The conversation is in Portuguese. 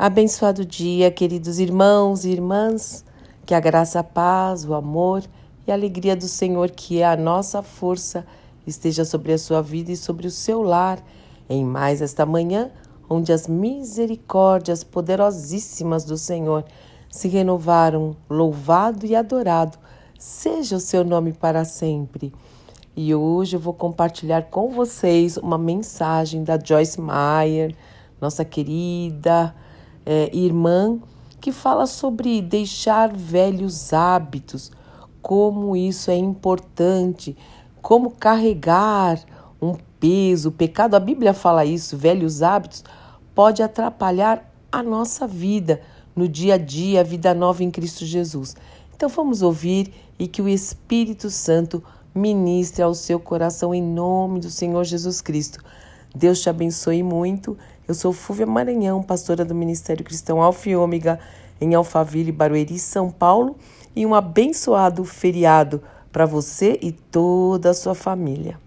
Abençoado dia, queridos irmãos e irmãs, que a graça, a paz, o amor e a alegria do Senhor, que é a nossa força, esteja sobre a sua vida e sobre o seu lar, em mais esta manhã, onde as misericórdias poderosíssimas do Senhor se renovaram, louvado e adorado, seja o seu nome para sempre. E hoje eu vou compartilhar com vocês uma mensagem da Joyce Meyer, nossa querida é, irmã que fala sobre deixar velhos hábitos, como isso é importante, como carregar um peso, o pecado, a Bíblia fala isso, velhos hábitos, pode atrapalhar a nossa vida no dia a dia, a vida nova em Cristo Jesus. Então vamos ouvir e que o Espírito Santo ministre ao seu coração em nome do Senhor Jesus Cristo. Deus te abençoe muito. Eu sou Fúvia Maranhão, pastora do Ministério Cristão Alfa e Ômega em Alphaville, Barueri, São Paulo, e um abençoado feriado para você e toda a sua família.